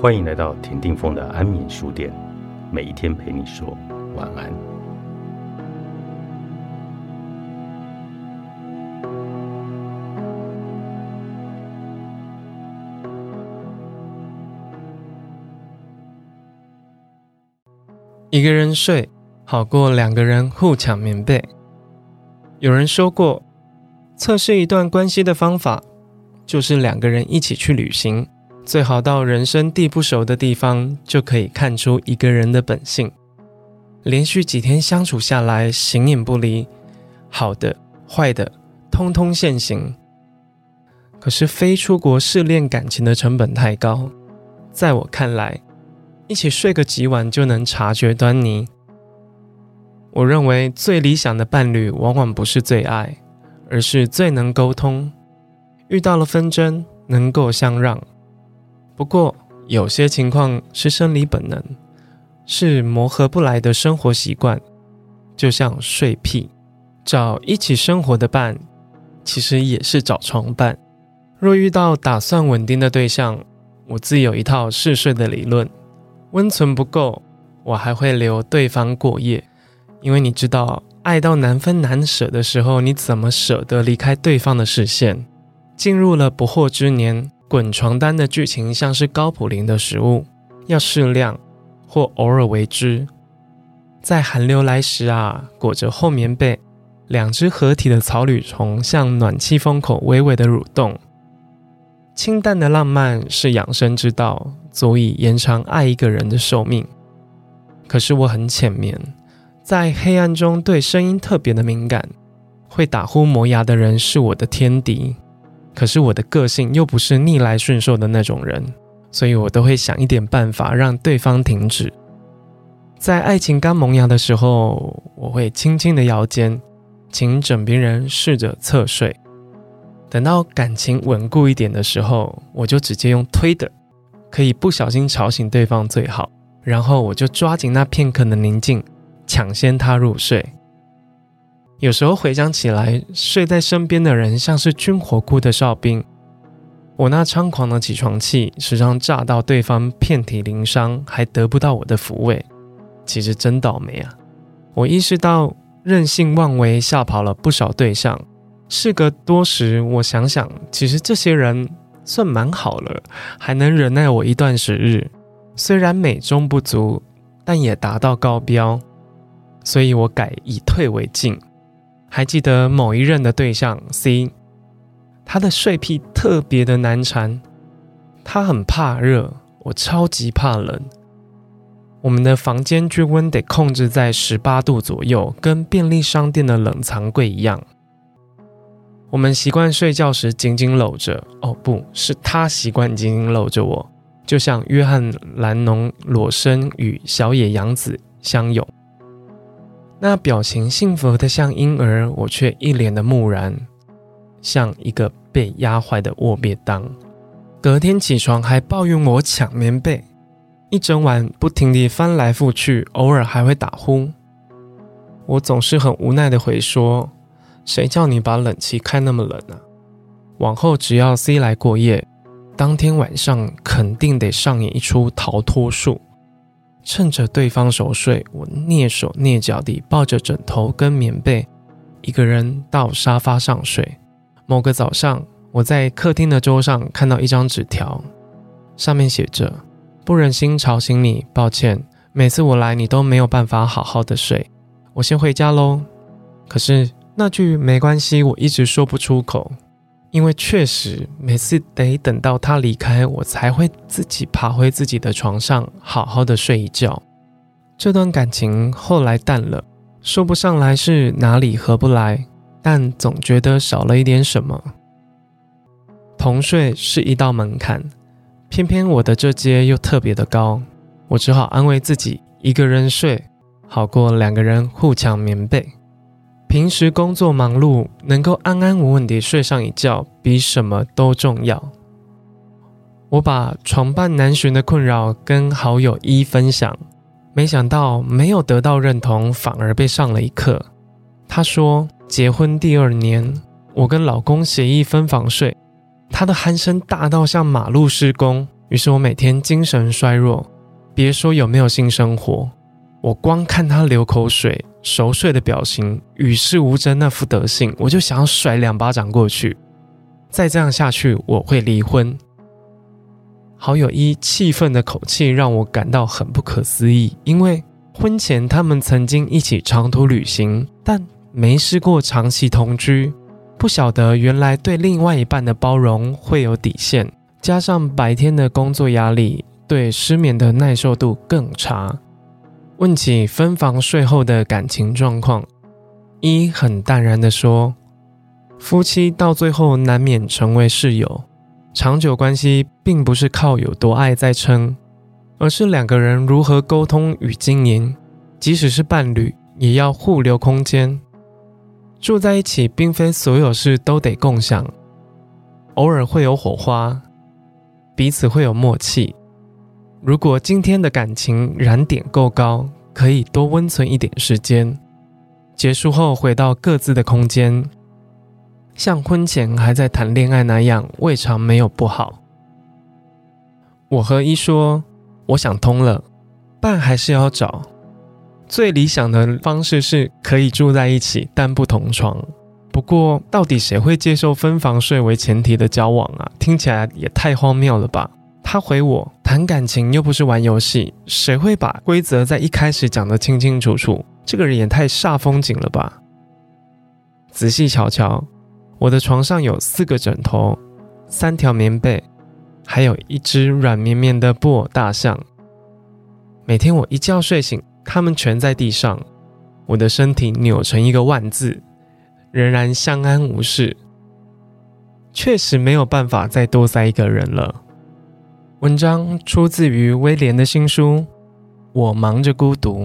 欢迎来到田定峰的安眠书店，每一天陪你说晚安。一个人睡好过两个人互抢棉被。有人说过，测试一段关系的方法就是两个人一起去旅行。最好到人生地不熟的地方，就可以看出一个人的本性。连续几天相处下来，形影不离，好的、坏的，通通现形。可是非出国试炼感情的成本太高，在我看来，一起睡个几晚就能察觉端倪。我认为最理想的伴侣，往往不是最爱，而是最能沟通。遇到了纷争，能够相让。不过，有些情况是生理本能，是磨合不来的生活习惯，就像睡癖。找一起生活的伴，其实也是找床伴。若遇到打算稳定的对象，我自有一套嗜睡的理论。温存不够，我还会留对方过夜，因为你知道，爱到难分难舍的时候，你怎么舍得离开对方的视线？进入了不惑之年。滚床单的剧情像是高普林的食物，要适量或偶尔为之。在寒流来时啊，裹着厚棉被，两只合体的草履虫向暖气风口微微的蠕动。清淡的浪漫是养生之道，足以延长爱一个人的寿命。可是我很浅眠，在黑暗中对声音特别的敏感，会打呼磨牙的人是我的天敌。可是我的个性又不是逆来顺受的那种人，所以我都会想一点办法让对方停止。在爱情刚萌芽的时候，我会轻轻的摇肩，请枕边人试着侧睡。等到感情稳固一点的时候，我就直接用推的，可以不小心吵醒对方最好。然后我就抓紧那片刻的宁静，抢先他入睡。有时候回想起来，睡在身边的人像是军火库的哨兵。我那猖狂的起床气，时常炸到对方遍体鳞伤，还得不到我的抚慰。其实真倒霉啊！我意识到任性妄为，吓跑了不少对象。事隔多时，我想想，其实这些人算蛮好了，还能忍耐我一段时日。虽然美中不足，但也达到高标。所以我改以退为进。还记得某一任的对象 C，他的睡癖特别的难缠，他很怕热，我超级怕冷。我们的房间均温得控制在十八度左右，跟便利商店的冷藏柜一样。我们习惯睡觉时紧紧搂着，哦，不是他习惯紧紧搂着我，就像约翰·兰农裸身与小野洋子相拥。那表情幸福的像婴儿，我却一脸的木然，像一个被压坏的卧别当。隔天起床还抱怨我抢棉被，一整晚不停地翻来覆去，偶尔还会打呼。我总是很无奈的回说：“谁叫你把冷气开那么冷啊？”往后只要 C 来过夜，当天晚上肯定得上演一出逃脱术。趁着对方熟睡，我蹑手蹑脚地抱着枕头跟棉被，一个人到沙发上睡。某个早上，我在客厅的桌上看到一张纸条，上面写着：“不忍心吵醒你，抱歉，每次我来你都没有办法好好的睡，我先回家喽。”可是那句没关系，我一直说不出口。因为确实每次得等到他离开，我才会自己爬回自己的床上，好好的睡一觉。这段感情后来淡了，说不上来是哪里合不来，但总觉得少了一点什么。同睡是一道门槛，偏偏我的这阶又特别的高，我只好安慰自己，一个人睡好过两个人互抢棉被。平时工作忙碌，能够安安稳稳地睡上一觉，比什么都重要。我把床伴难寻的困扰跟好友一分享，没想到没有得到认同，反而被上了一课。他说，结婚第二年，我跟老公协议分房睡，他的鼾声大到像马路施工，于是我每天精神衰弱，别说有没有性生活，我光看他流口水、熟睡的表情、与世无争那副德性，我就想要甩两巴掌过去。再这样下去，我会离婚。好友一气愤的口气让我感到很不可思议，因为婚前他们曾经一起长途旅行，但没试过长期同居，不晓得原来对另外一半的包容会有底线。加上白天的工作压力，对失眠的耐受度更差。问起分房睡后的感情状况，一很淡然地说：“夫妻到最后难免成为室友，长久关系并不是靠有多爱在撑，而是两个人如何沟通与经营。即使是伴侣，也要互留空间。住在一起，并非所有事都得共享，偶尔会有火花。”彼此会有默契。如果今天的感情燃点够高，可以多温存一点时间。结束后回到各自的空间，像婚前还在谈恋爱那样，未尝没有不好。我和一说，我想通了，伴还是要找。最理想的方式是可以住在一起，但不同床。不过，到底谁会接受分房睡为前提的交往啊？听起来也太荒谬了吧！他回我谈感情又不是玩游戏，谁会把规则在一开始讲得清清楚楚？这个人也太煞风景了吧！仔细瞧瞧，我的床上有四个枕头，三条棉被，还有一只软绵绵的布偶大象。每天我一觉睡醒，它们全在地上，我的身体扭成一个万字。仍然相安无事，确实没有办法再多塞一个人了。文章出自于威廉的新书《我忙着孤独》。